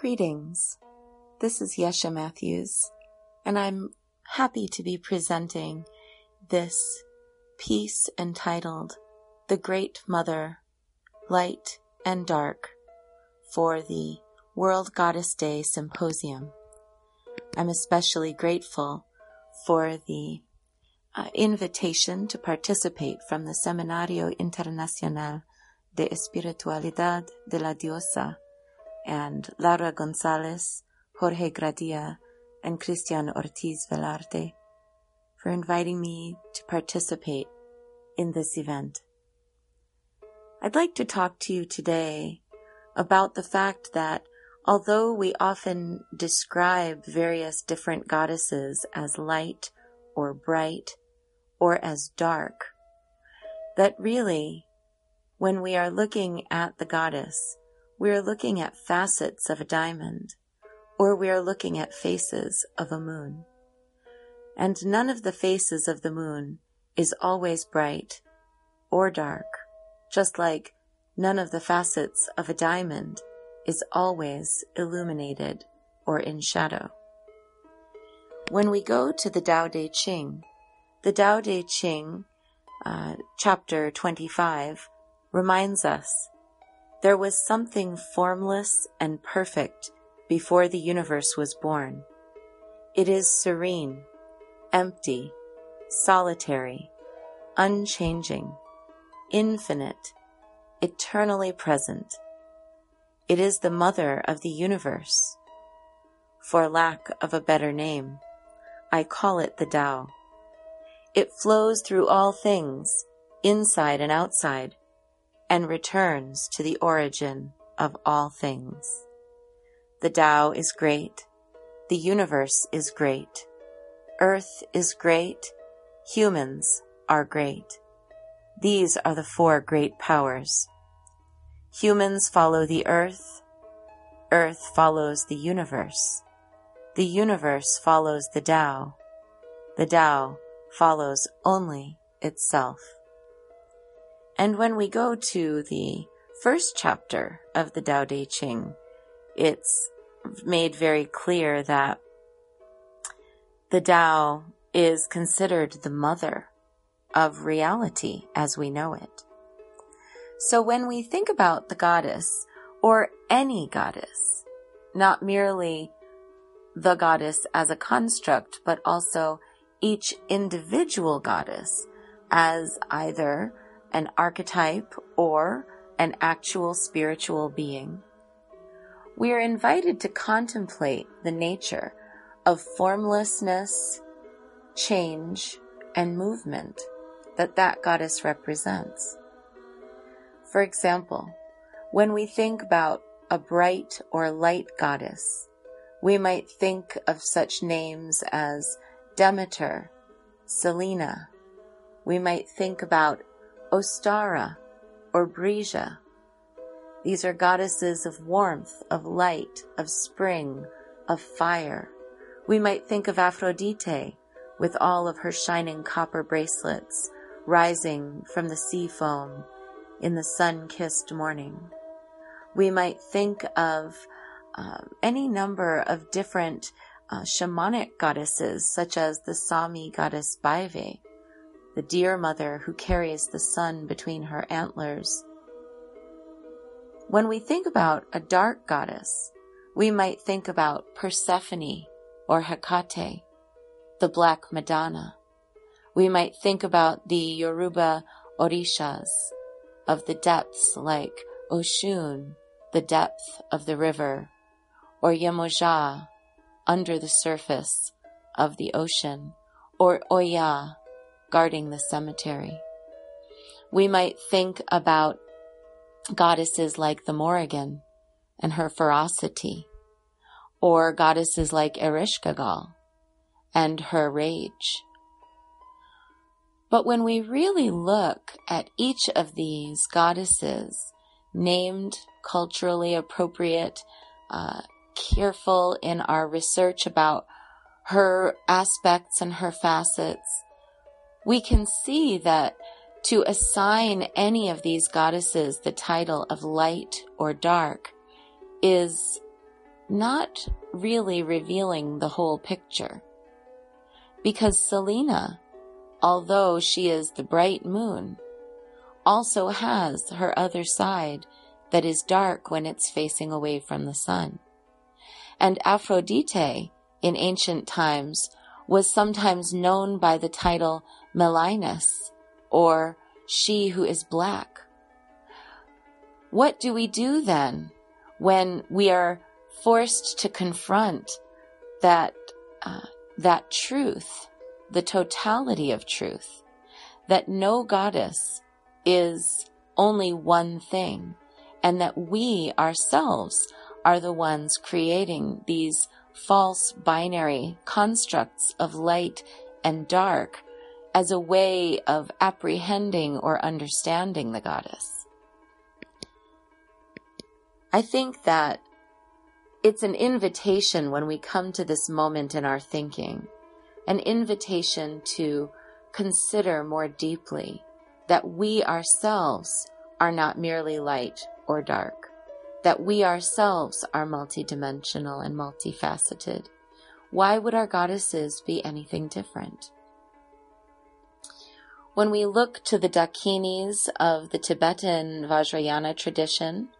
Greetings. This is Yeshe Matthews, and I'm happy to be presenting this piece entitled The Great Mother, Light and Dark for the World Goddess Day Symposium. I'm especially grateful for the uh, invitation to participate from the Seminario Internacional de Espiritualidad de la Diosa and Lara Gonzalez, Jorge Gradia, and Cristian Ortiz Velarde for inviting me to participate in this event. I'd like to talk to you today about the fact that although we often describe various different goddesses as light or bright or as dark, that really, when we are looking at the goddess, we are looking at facets of a diamond, or we are looking at faces of a moon. And none of the faces of the moon is always bright or dark, just like none of the facets of a diamond is always illuminated or in shadow. When we go to the Tao Te Ching, the Tao Te Ching, uh, chapter 25, reminds us there was something formless and perfect before the universe was born. It is serene, empty, solitary, unchanging, infinite, eternally present. It is the mother of the universe. For lack of a better name, I call it the Tao. It flows through all things, inside and outside, and returns to the origin of all things. The Tao is great. The universe is great. Earth is great. Humans are great. These are the four great powers. Humans follow the earth. Earth follows the universe. The universe follows the Tao. The Tao follows only itself. And when we go to the first chapter of the Tao Te Ching, it's made very clear that the Tao is considered the mother of reality as we know it. So when we think about the goddess or any goddess, not merely the goddess as a construct, but also each individual goddess as either an archetype or an actual spiritual being, we are invited to contemplate the nature of formlessness, change, and movement that that goddess represents. For example, when we think about a bright or light goddess, we might think of such names as Demeter, Selene. We might think about Ostara or Bregia. These are goddesses of warmth, of light, of spring, of fire. We might think of Aphrodite with all of her shining copper bracelets rising from the sea foam in the sun kissed morning. We might think of uh, any number of different uh, shamanic goddesses, such as the Sami goddess Baive, the deer mother who carries the sun between her antlers. When we think about a dark goddess, we might think about Persephone or Hecate, the Black Madonna. We might think about the Yoruba Orishas of the depths like Oshun, the depth of the river, or Yemoja, under the surface of the ocean, or Oya, guarding the cemetery. We might think about goddesses like the Morrigan and her ferocity, or goddesses like Ereshkigal and her rage. But when we really look at each of these goddesses, named culturally appropriate, uh, careful in our research about her aspects and her facets, we can see that to assign any of these goddesses the title of light or dark is not really revealing the whole picture. Because Selena, although she is the bright moon, also has her other side that is dark when it's facing away from the sun. And Aphrodite, in ancient times, was sometimes known by the title Melinus, or she who is black. What do we do then when we are forced to confront that, uh, that truth, the totality of truth, that no goddess is only one thing, and that we ourselves are the ones creating these false binary constructs of light and dark as a way of apprehending or understanding the goddess. I think that it's an invitation when we come to this moment in our thinking, an invitation to consider more deeply that we ourselves are not merely light or dark, that we ourselves are multidimensional and multifaceted. Why would our goddesses be anything different? When we look to the Dakinis of the Tibetan Vajrayana tradition,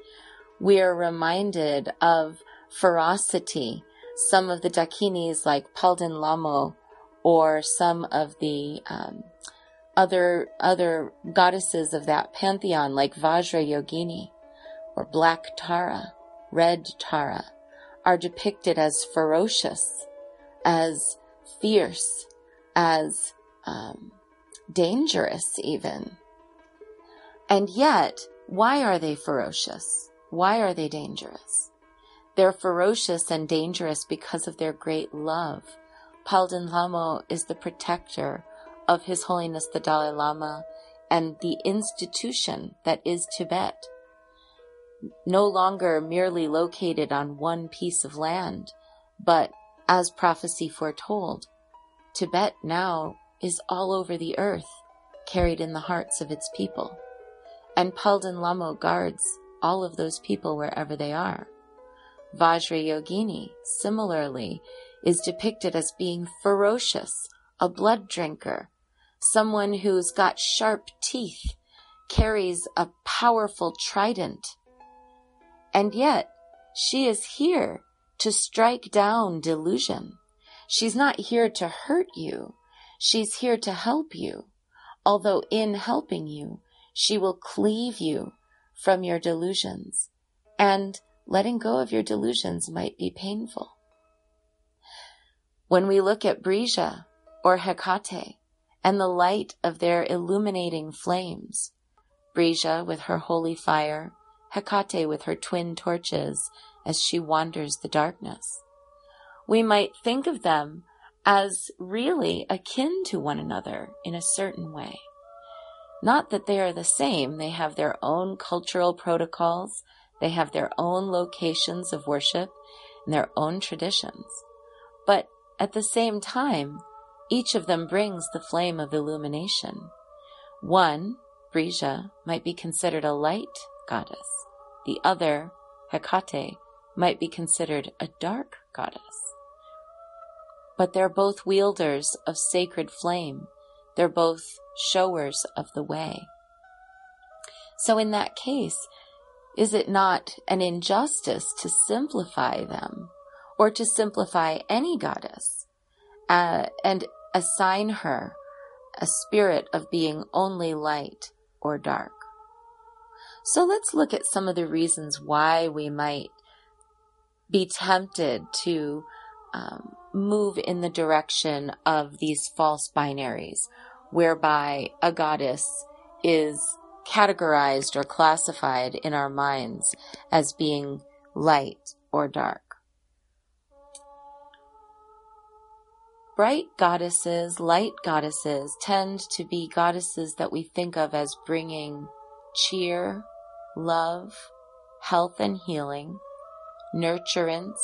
we are reminded of ferocity. Some of the Dakinis, like Palden Lhamo, or some of the um, other other goddesses of that pantheon, like Vajra Yogini or Black Tara, Red Tara, are depicted as ferocious, as fierce, as um, dangerous, even. And yet, why are they ferocious? Why are they dangerous? They're ferocious and dangerous because of their great love. Palden Lhamo is the protector of His Holiness the Dalai Lama and the institution that is Tibet. No longer merely located on one piece of land, but as prophecy foretold, Tibet now is all over the earth, carried in the hearts of its people. And Palden Lhamo guards all of those people wherever they are. Vajrayogini, similarly, is depicted as being ferocious, a blood drinker, someone who's got sharp teeth, carries a powerful trident. And yet, she is here to strike down delusion. She's not here to hurt you. She's here to help you. Although in helping you, she will cleave you from your delusions and letting go of your delusions might be painful. When we look at Brija or Hecate and the light of their illuminating flames, Brija with her holy fire, Hecate with her twin torches as she wanders the darkness, we might think of them as really akin to one another in a certain way. Not that they are the same, they have their own cultural protocols they have their own locations of worship and their own traditions. But at the same time, each of them brings the flame of illumination. One, Brija, might be considered a light goddess. The other, Hecate, might be considered a dark goddess. But they're both wielders of sacred flame. They're both showers of the way. So in that case, is it not an injustice to simplify them or to simplify any goddess uh, and assign her a spirit of being only light or dark? So let's look at some of the reasons why we might be tempted to um, move in the direction of these false binaries, whereby a goddess is categorized or classified in our minds as being light or dark. Bright goddesses, light goddesses tend to be goddesses that we think of as bringing cheer, love, health and healing, nurturance,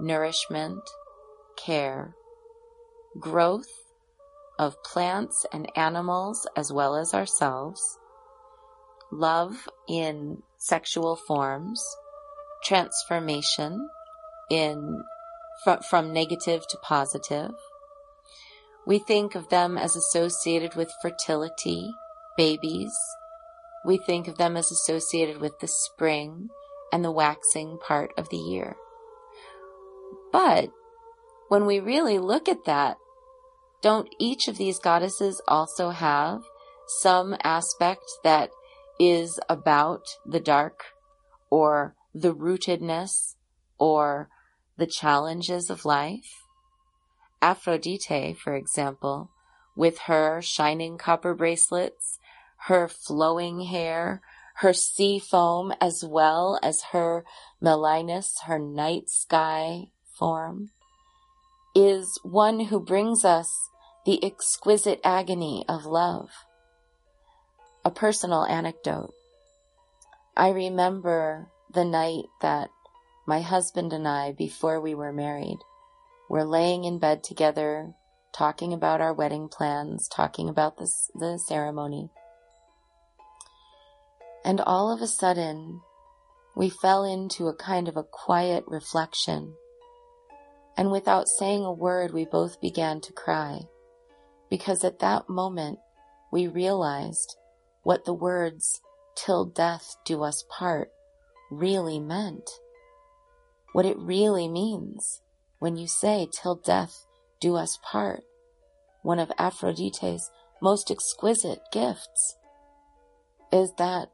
nourishment, care, growth of plants and animals as well as ourselves, love in sexual forms, transformation, in fr- from negative to positive. We think of them as associated with fertility, babies. We think of them as associated with the spring and the waxing part of the year. But when we really look at that, don't each of these goddesses also have some aspect that is about the dark or the rootedness or the challenges of life? Aphrodite, for example, with her shining copper bracelets, her flowing hair, her sea foam, as well as her Melinus, her night sky form, is one who brings us the exquisite agony of love. A personal anecdote. I remember the night that my husband and I, before we were married, were laying in bed together, talking about our wedding plans, talking about this, the ceremony. And all of a sudden, we fell into a kind of a quiet reflection. And without saying a word, we both began to cry. Because at that moment, we realized what the words, till death do us part, really meant. What it really means when you say, till death do us part, one of Aphrodite's most exquisite gifts, is that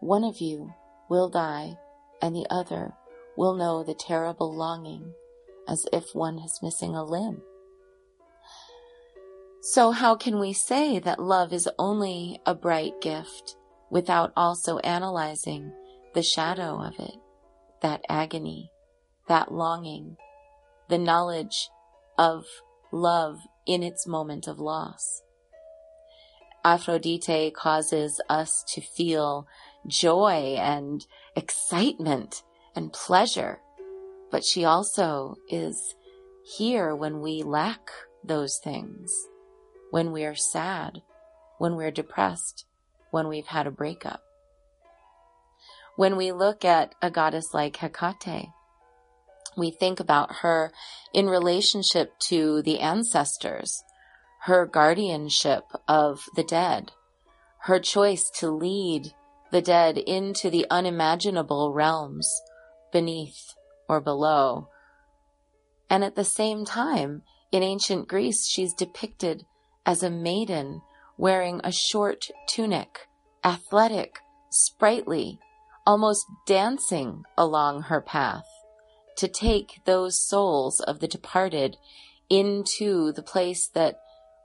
one of you will die and the other will know the terrible longing as if one is missing a limb. So how can we say that love is only a bright gift without also analyzing the shadow of it, that agony, that longing, the knowledge of love in its moment of loss? Aphrodite causes us to feel joy and excitement and pleasure, but she also is here when we lack those things, when we are sad, when we're depressed, when we've had a breakup. When we look at a goddess like Hecate, we think about her in relationship to the ancestors, her guardianship of the dead, her choice to lead the dead into the unimaginable realms beneath or below. And at the same time, in ancient Greece, she's depicted as a maiden wearing a short tunic, athletic, sprightly, almost dancing along her path to take those souls of the departed into the place that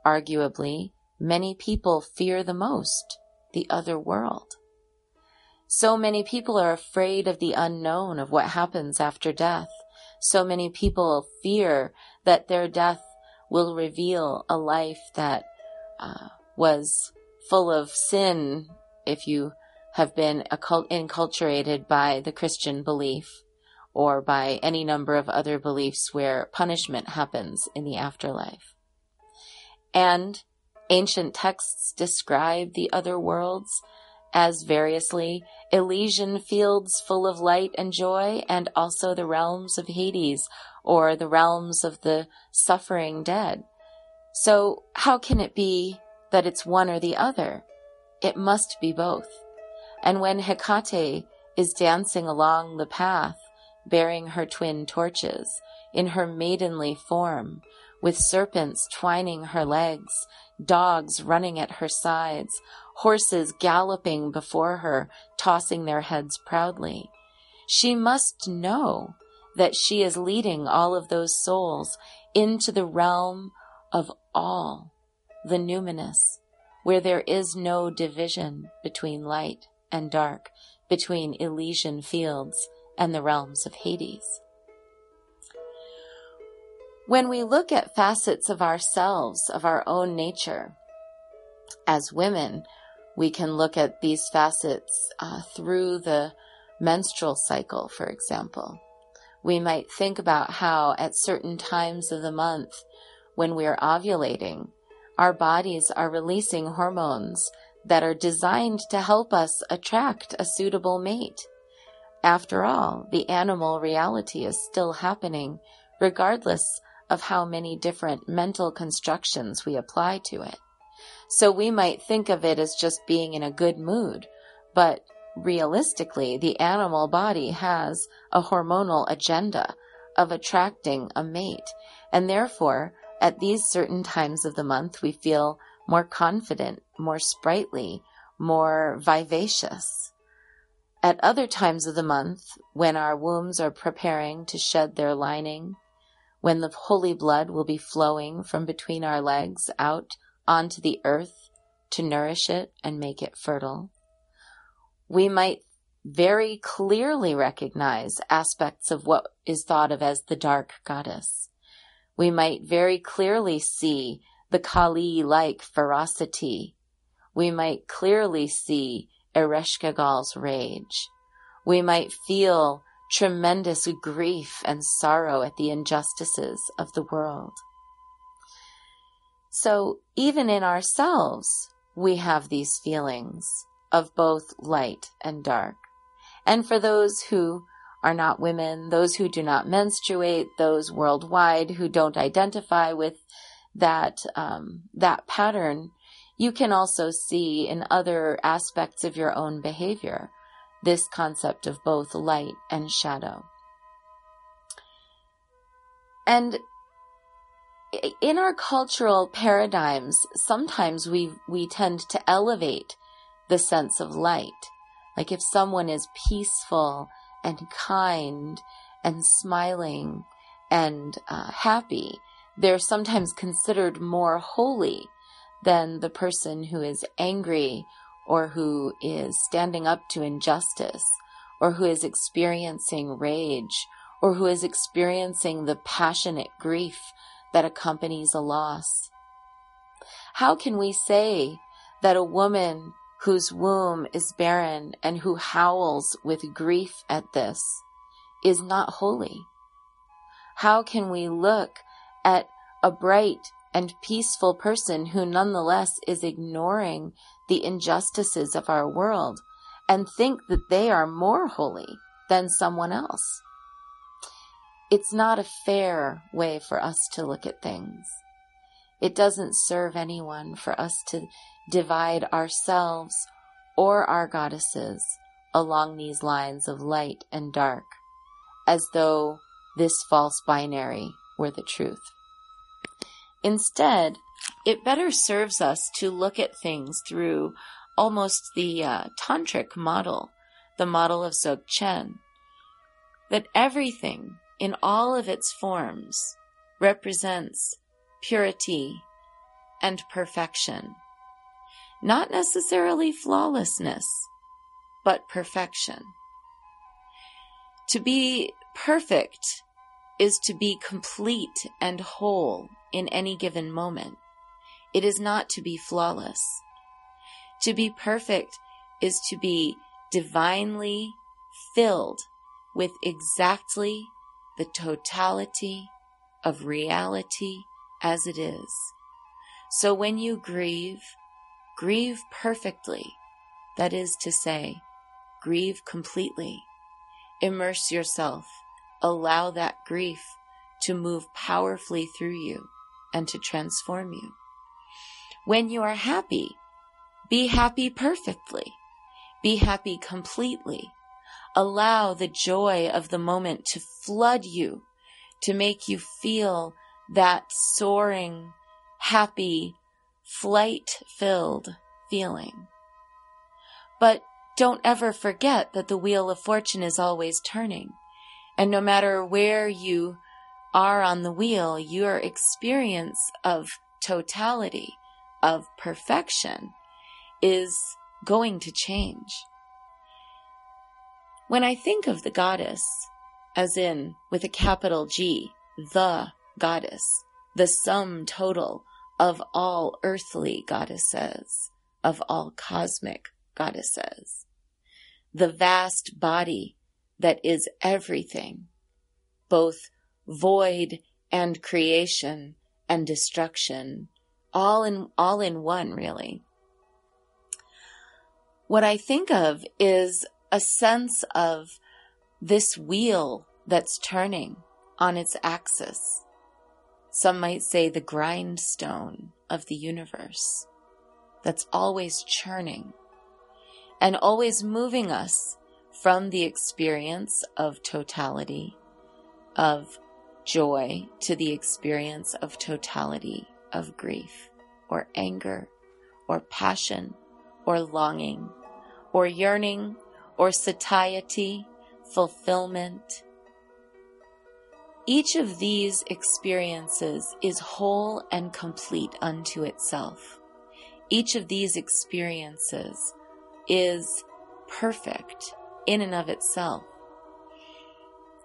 arguably many people fear the most, the other world. So many people are afraid of the unknown of what happens after death. So many people fear that their death will reveal a life that uh, was full of sin if you have been enculturated by the Christian belief or by any number of other beliefs where punishment happens in the afterlife. And ancient texts describe the other worlds as variously Elysian fields full of light and joy, and also the realms of Hades or the realms of the suffering dead. So how can it be that it's one or the other. It must be both. And when Hecate is dancing along the path, bearing her twin torches, in her maidenly form, with serpents twining her legs, dogs running at her sides, horses galloping before her, tossing their heads proudly. She must know that she is leading all of those souls into the realm of all the numinous, where there is no division between light and dark, between Elysian fields and the realms of Hades. When we look at facets of ourselves, of our own nature, as women, we can look at these facets uh, through the menstrual cycle, for example. We might think about how at certain times of the month, when we are ovulating, our bodies are releasing hormones that are designed to help us attract a suitable mate. after all, the animal reality is still happening, regardless of how many different mental constructions we apply to it. So we might think of it as just being in a good mood, but realistically, the animal body has a hormonal agenda of attracting a mate, and therefore, at these certain times of the month, we feel more confident, more sprightly, more vivacious. At other times of the month, when our wombs are preparing to shed their lining, when the holy blood will be flowing from between our legs out onto the earth to nourish it and make it fertile, we might very clearly recognize aspects of what is thought of as the dark goddess. We might very clearly see the Kali like ferocity. We might clearly see Ereshkigal's rage. We might feel tremendous grief and sorrow at the injustices of the world. So even in ourselves, we have these feelings of both light and dark. And for those who are not women, those who do not menstruate, those worldwide who don't identify with that um, that pattern, you can also see in other aspects of your own behavior this concept of both light and shadow. And in our cultural paradigms, sometimes we, we tend to elevate the sense of light. Like if someone is peaceful and kind and smiling and uh, happy, they're sometimes considered more holy than the person who is angry or who is standing up to injustice or who is experiencing rage or who is experiencing the passionate grief that accompanies a loss. How can we say that a woman whose womb is barren and who howls with grief at this is not holy? How can we look at a bright and peaceful person who nonetheless is ignoring the injustices of our world and think that they are more holy than someone else? It's not a fair way for us to look at things. It doesn't serve anyone for us to divide ourselves or our goddesses along these lines of light and dark, as though this false binary were the truth. Instead, it better serves us to look at things through almost the uh, tantric model, the model of Dzogchen, that everything in all of its forms represents purity and perfection. Not necessarily flawlessness, but perfection. To be perfect is to be complete and whole in any given moment. It is not to be flawless. To be perfect is to be divinely filled with exactly the totality of reality as it is. So when you grieve, grieve perfectly. That is to say, grieve completely. Immerse yourself. Allow that grief to move powerfully through you and to transform you. When you are happy, be happy perfectly. Be happy completely. Allow the joy of the moment to flood you, to make you feel that soaring, happy, flight filled feeling. But don't ever forget that the wheel of fortune is always turning. And no matter where you are on the wheel, your experience of totality, of perfection, is going to change. When I think of the goddess, as in with a capital G, the goddess, the sum total of all earthly goddesses, of all cosmic goddesses, the vast body that is everything, both void and creation and destruction, all in, all in one, really. What I think of is a sense of this wheel that's turning on its axis. Some might say the grindstone of the universe that's always churning and always moving us from the experience of totality, of joy, to the experience of totality of grief or anger or passion or longing or yearning or satiety, fulfillment. Each of these experiences is whole and complete unto itself. Each of these experiences is perfect in and of itself.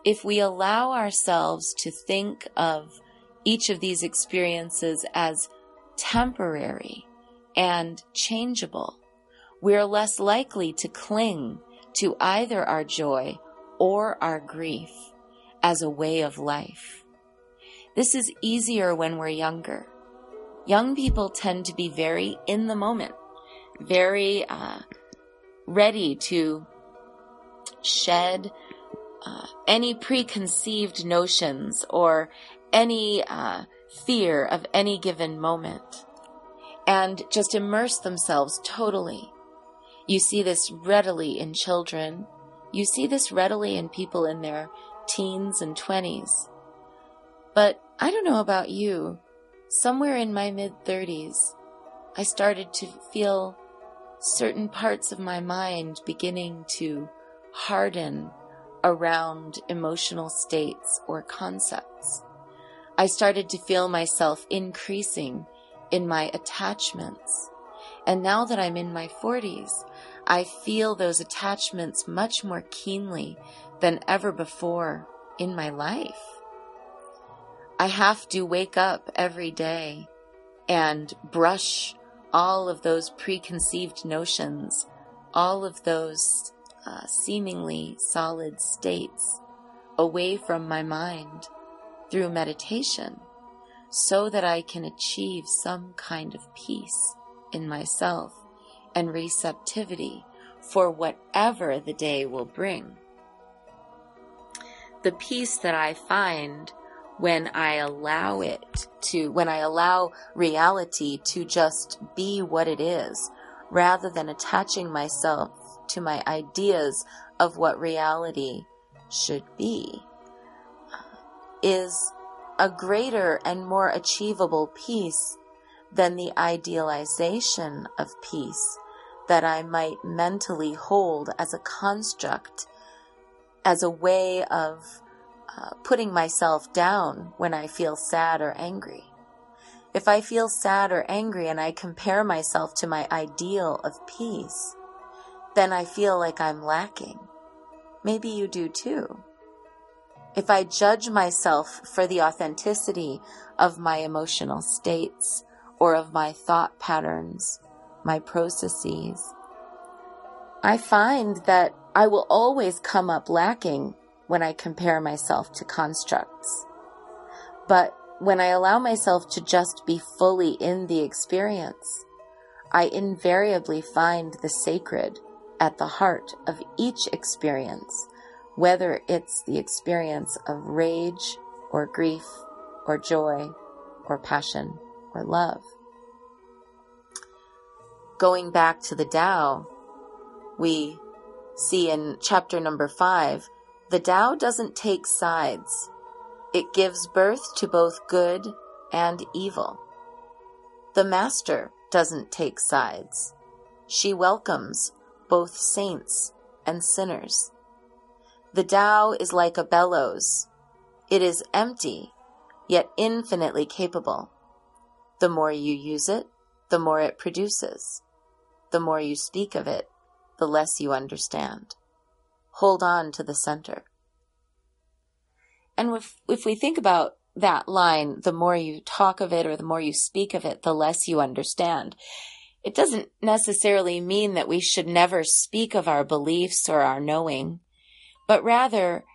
If we allow ourselves to think of each of these experiences as temporary and changeable, we're less likely to cling to either our joy or our grief as a way of life. This is easier when we're younger. Young people tend to be very in the moment, very uh, ready to shed uh, any preconceived notions or any uh, fear of any given moment and just immerse themselves totally. You see this readily in children. You see this readily in people in their teens and 20s. But I don't know about you. Somewhere in my mid 30s, I started to feel certain parts of my mind beginning to harden around emotional states or concepts. I started to feel myself increasing in my attachments. And now that I'm in my 40s, I feel those attachments much more keenly than ever before in my life. I have to wake up every day and brush all of those preconceived notions, all of those uh, seemingly solid states away from my mind through meditation so that I can achieve some kind of peace in myself and receptivity for whatever the day will bring. The peace that I find when I allow it to, when I allow reality to just be what it is, rather than attaching myself to my ideas of what reality should be, is a greater and more achievable peace than the idealization of peace that I might mentally hold as a construct, as a way of uh, putting myself down when I feel sad or angry. If I feel sad or angry and I compare myself to my ideal of peace, then I feel like I'm lacking. Maybe you do too. If I judge myself for the authenticity of my emotional states or of my thought patterns, my processes, I find that I will always come up lacking when I compare myself to constructs. But when I allow myself to just be fully in the experience, I invariably find the sacred at the heart of each experience, whether it's the experience of rage or grief or joy or passion or love. Going back to the Tao, we see in chapter number five the Tao doesn't take sides. It gives birth to both good and evil. The Master doesn't take sides. She welcomes both saints and sinners. The Tao is like a bellows. It is empty, yet infinitely capable. The more you use it, the more it produces. The more you speak of it, the less you understand hold on to the center. And if, if we think about that line, the more you talk of it or the more you speak of it, the less you understand. It doesn't necessarily mean that we should never speak of our beliefs or our knowing, but rather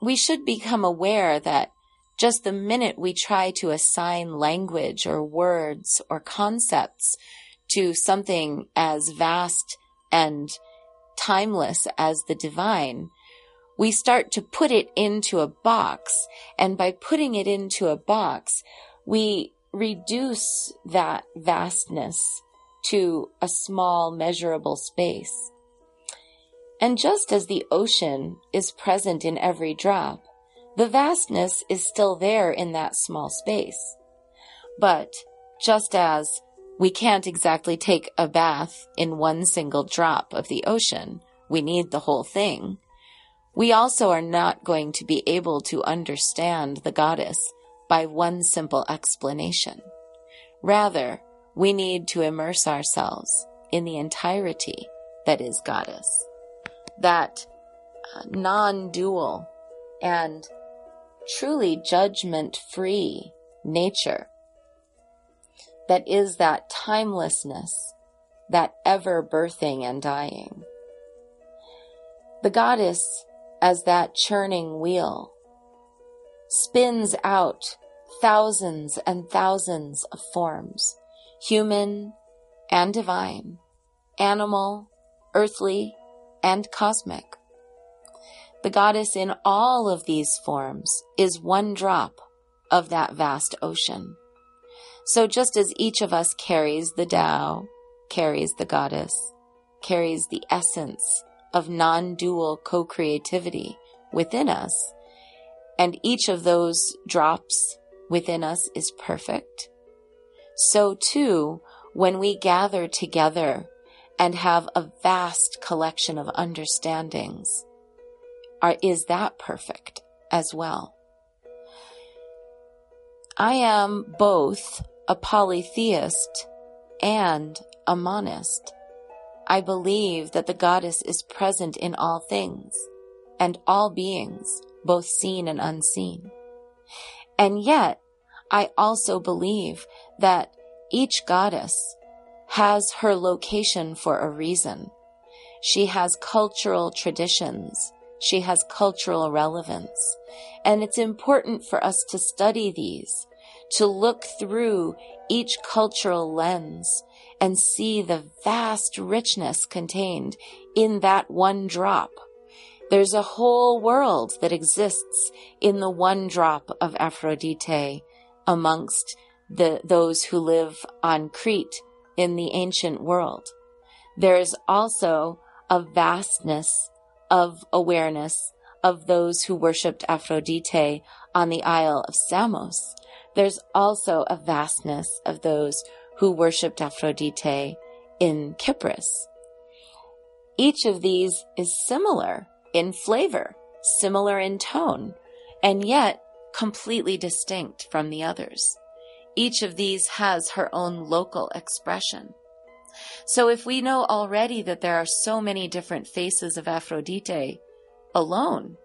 we should become aware that just the minute we try to assign language or words or concepts to something as vast and timeless as the divine, we start to put it into a box. And by putting it into a box, we reduce that vastness to a small measurable space. And just as the ocean is present in every drop, the vastness is still there in that small space. But just as we can't exactly take a bath in one single drop of the ocean, we need the whole thing. We also are not going to be able to understand the goddess by one simple explanation. Rather, we need to immerse ourselves in the entirety that is goddess. That uh, non-dual and truly judgment free nature that is that timelessness, that ever birthing and dying. The goddess, as that churning wheel, spins out thousands and thousands of forms, human and divine, animal, earthly, and cosmic. The goddess in all of these forms is one drop of that vast ocean. So just as each of us carries the Tao, carries the goddess, carries the essence of non-dual co-creativity within us, and each of those drops within us is perfect, so too, when we gather together and have a vast collection of understandings, are, is that perfect as well? I am both a polytheist and a monist. I believe that the goddess is present in all things and all beings, both seen and unseen. And yet, I also believe that each goddess has her location for a reason. She has cultural traditions. She has cultural relevance. And it's important for us to study these to look through each cultural lens and see the vast richness contained in that one drop. There's a whole world that exists in the one drop of Aphrodite amongst the, those who live on Crete in the ancient world. There is also a vastness of awareness of those who worshipped Aphrodite on the Isle of Samos there's also a vastness of those who worshipped Aphrodite in Kypros. Each of these is similar in flavor, similar in tone, and yet completely distinct from the others. Each of these has her own local expression. So if we know already that there are so many different faces of Aphrodite alone,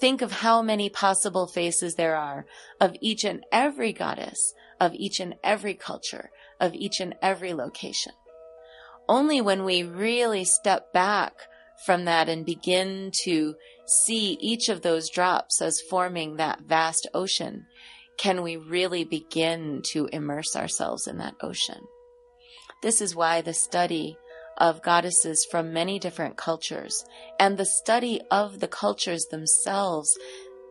Think of how many possible faces there are of each and every goddess, of each and every culture, of each and every location. Only when we really step back from that and begin to see each of those drops as forming that vast ocean can we really begin to immerse ourselves in that ocean. This is why the study of goddesses from many different cultures and the study of the cultures themselves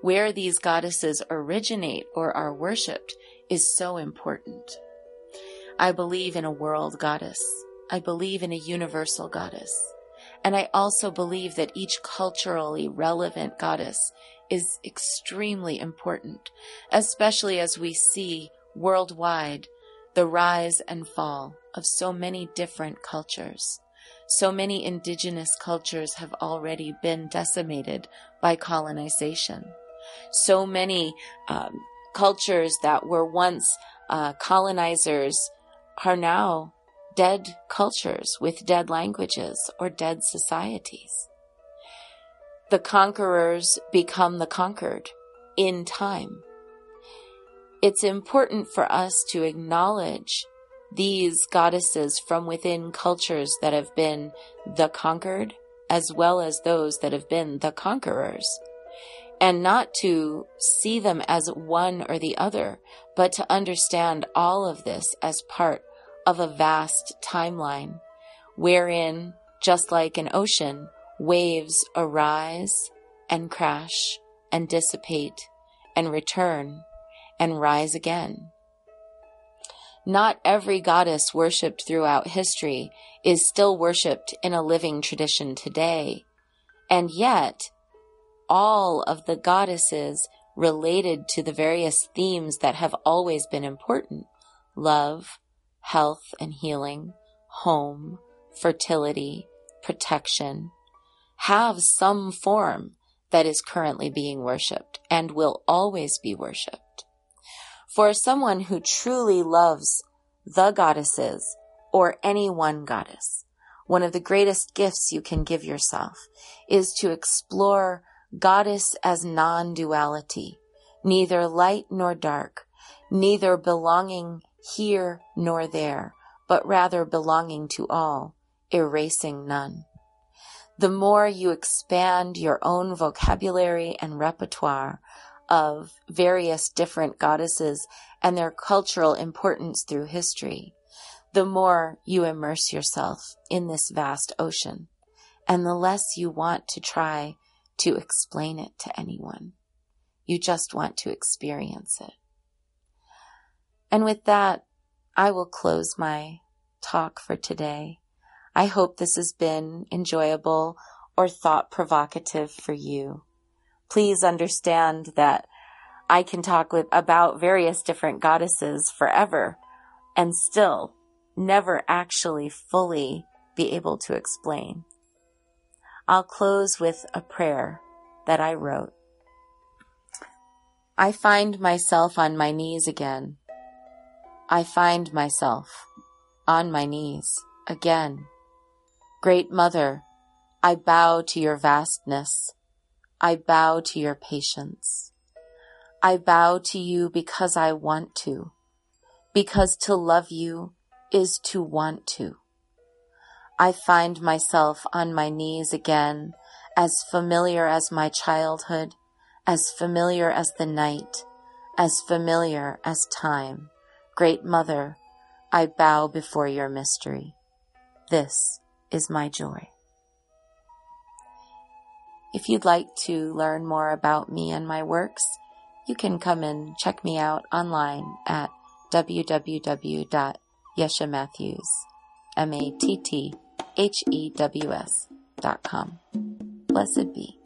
where these goddesses originate or are worshipped is so important. I believe in a world goddess. I believe in a universal goddess. And I also believe that each culturally relevant goddess is extremely important, especially as we see worldwide the rise and fall of so many different cultures. So many indigenous cultures have already been decimated by colonization. So many um, cultures that were once uh, colonizers are now dead cultures with dead languages or dead societies. The conquerors become the conquered in time it's important for us to acknowledge these goddesses from within cultures that have been the conquered as well as those that have been the conquerors and not to see them as one or the other, but to understand all of this as part of a vast timeline wherein, just like an ocean, waves arise and crash and dissipate and return and rise again. Not every goddess worshipped throughout history is still worshipped in a living tradition today. And yet, all of the goddesses related to the various themes that have always been important love, health and healing, home, fertility, protection have some form that is currently being worshiped and will always be worshiped. For someone who truly loves the goddesses or any one goddess, one of the greatest gifts you can give yourself is to explore goddess as non-duality, neither light nor dark, neither belonging here nor there, but rather belonging to all, erasing none. The more you expand your own vocabulary and repertoire of various different goddesses and their cultural importance through history, the more you immerse yourself in this vast ocean, and the less you want to try to explain it to anyone. You just want to experience it. And with that, I will close my talk for today. I hope this has been enjoyable or thought provocative for you. Please understand that I can talk with, about various different goddesses forever and still never actually fully be able to explain. I'll close with a prayer that I wrote. I find myself on my knees again. I find myself on my knees again. Great Mother, I bow to your vastness. I bow to your patience. I bow to you because I want to, because to love you is to want to. I find myself on my knees again, as familiar as my childhood, as familiar as the night, as familiar as time. Great Mother, I bow before your mystery. This is my joy. If you'd like to learn more about me and my works, you can come and check me out online at www.yeshematthews, M-A-T-T-H-E-W-S dot com. Blessed be.